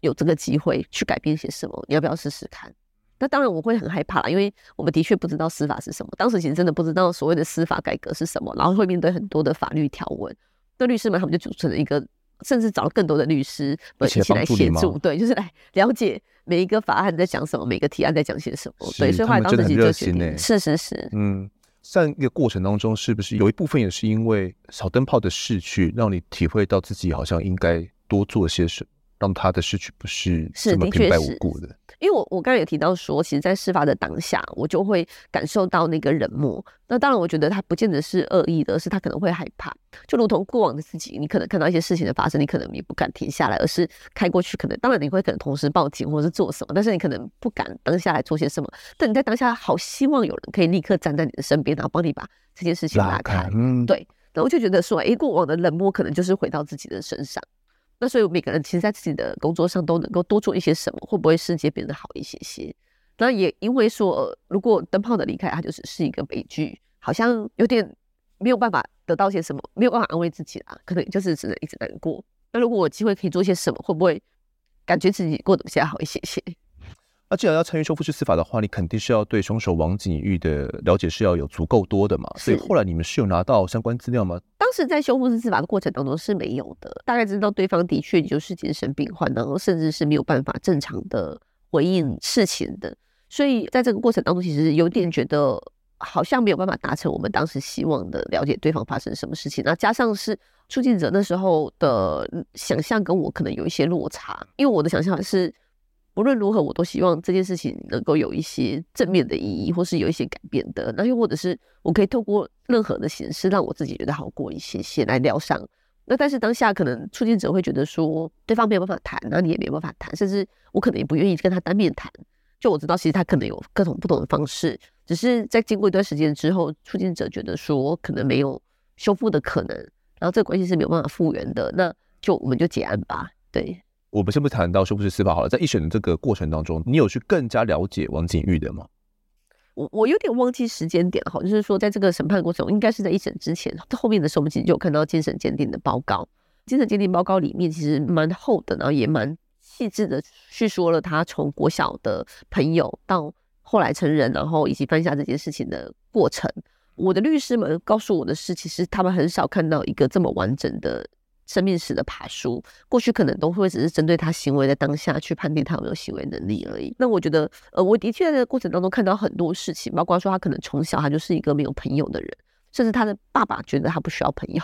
有这个机会去改变些什么，你要不要试试看？那当然我会很害怕啦，因为我们的确不知道司法是什么，当时其实真的不知道所谓的司法改革是什么，然后会面对很多的法律条文。那律师们他们就组成了一个，甚至找了更多的律师一起来协助，对，就是来 了解每一个法案在讲什么，每个提案在讲些什么。对，所以后来当时就决定，是是是，嗯。在一个过程当中，是不是有一部分也是因为小灯泡的逝去，让你体会到自己好像应该多做些什么，让他的失去不是这么平白无故的？因为我我刚才也提到说，其实，在事发的当下，我就会感受到那个冷漠。那当然，我觉得他不见得是恶意的，而是他可能会害怕。就如同过往的自己，你可能看到一些事情的发生，你可能也不敢停下来，而是开过去。可能当然你会可能同时报警或者是做什么，但是你可能不敢当下来做些什么。但你在当下，好希望有人可以立刻站在你的身边，然后帮你把这件事情拉开。拉开嗯、对，然后就觉得说，哎，过往的冷漠可能就是回到自己的身上。那所以每个人其实，在自己的工作上都能够多做一些什么，会不会世界变得好一些些？那也因为说，如果灯泡的离开，它就只是一个悲剧，好像有点没有办法得到些什么，没有办法安慰自己啦，可能就是只能一直难过。那如果我机会可以做些什么，会不会感觉自己过得比较好一些些？那既然要参与修复式司法的话，你肯定是要对凶手王景玉的了解是要有足够多的嘛。所以后来你们是有拿到相关资料吗？当时在修复式司法的过程当中是没有的，大概知道对方的确就是精神病患，然后甚至是没有办法正常的回应事情的。所以在这个过程当中，其实有点觉得好像没有办法达成我们当时希望的了解对方发生什么事情。那加上是出境者那时候的想象跟我可能有一些落差，因为我的想象是。无论如何，我都希望这件事情能够有一些正面的意义，或是有一些改变的。那又或者是我可以透过任何的形式，让我自己觉得好过一些些来疗伤。那但是当下可能促进者会觉得说，对方没有办法谈，那你也没有办法谈，甚至我可能也不愿意跟他单面谈。就我知道，其实他可能有各种不同的方式，只是在经过一段时间之后，促进者觉得说可能没有修复的可能，然后这个关系是没有办法复原的，那就我们就结案吧。对。我们先不谈到是不是司法好了，在一审的这个过程当中，你有去更加了解王景玉的吗？我我有点忘记时间点了，哈，就是说在这个审判过程，应该是在一审之前，后面的时候我们其实就有看到精神鉴定的报告。精神鉴定报告里面其实蛮厚的，然后也蛮细致的叙说了他从国小的朋友到后来成人，然后以及犯下这件事情的过程。我的律师们告诉我的是，其实他们很少看到一个这么完整的。生命史的爬梳，过去可能都会只是针对他行为的当下去判定他有没有行为能力而已。那我觉得，呃，我的确在这过程当中看到很多事情，包括说他可能从小他就是一个没有朋友的人，甚至他的爸爸觉得他不需要朋友，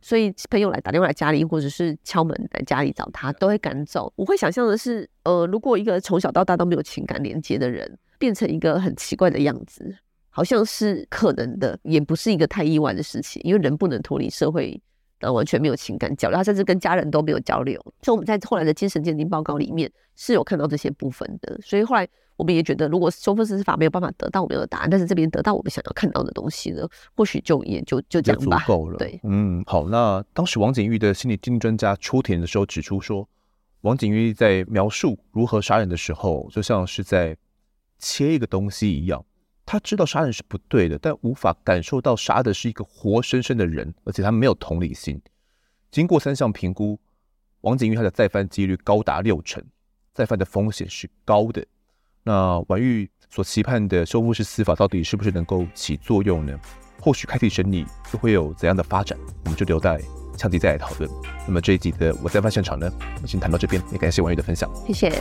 所以朋友来打电话来家里，或者是敲门来家里找他，都会赶走。我会想象的是，呃，如果一个从小到大都没有情感连接的人，变成一个很奇怪的样子，好像是可能的，也不是一个太意外的事情，因为人不能脱离社会。呃，完全没有情感交流，他甚至跟家人都没有交流。所以我们在后来的精神鉴定报告里面是有看到这些部分的。所以后来我们也觉得，如果修复式司法没有办法得到我们的答案，但是这边得到我们想要看到的东西呢，或许就也就就这样吧。足够了。对，嗯，好。那当时王景玉的心理鉴定专家出庭的时候指出说，王景玉在描述如何杀人的时候，就像是在切一个东西一样。他知道杀人是不对的，但无法感受到杀的是一个活生生的人，而且他没有同理心。经过三项评估，王景玉他的再犯几率高达六成，再犯的风险是高的。那婉玉所期盼的修复式司法到底是不是能够起作用呢？后续开庭审理又会有怎样的发展？我们就留待下集再来讨论。那么这一集的我再犯现场呢，我们先谈到这边，也感谢婉玉的分享，谢谢。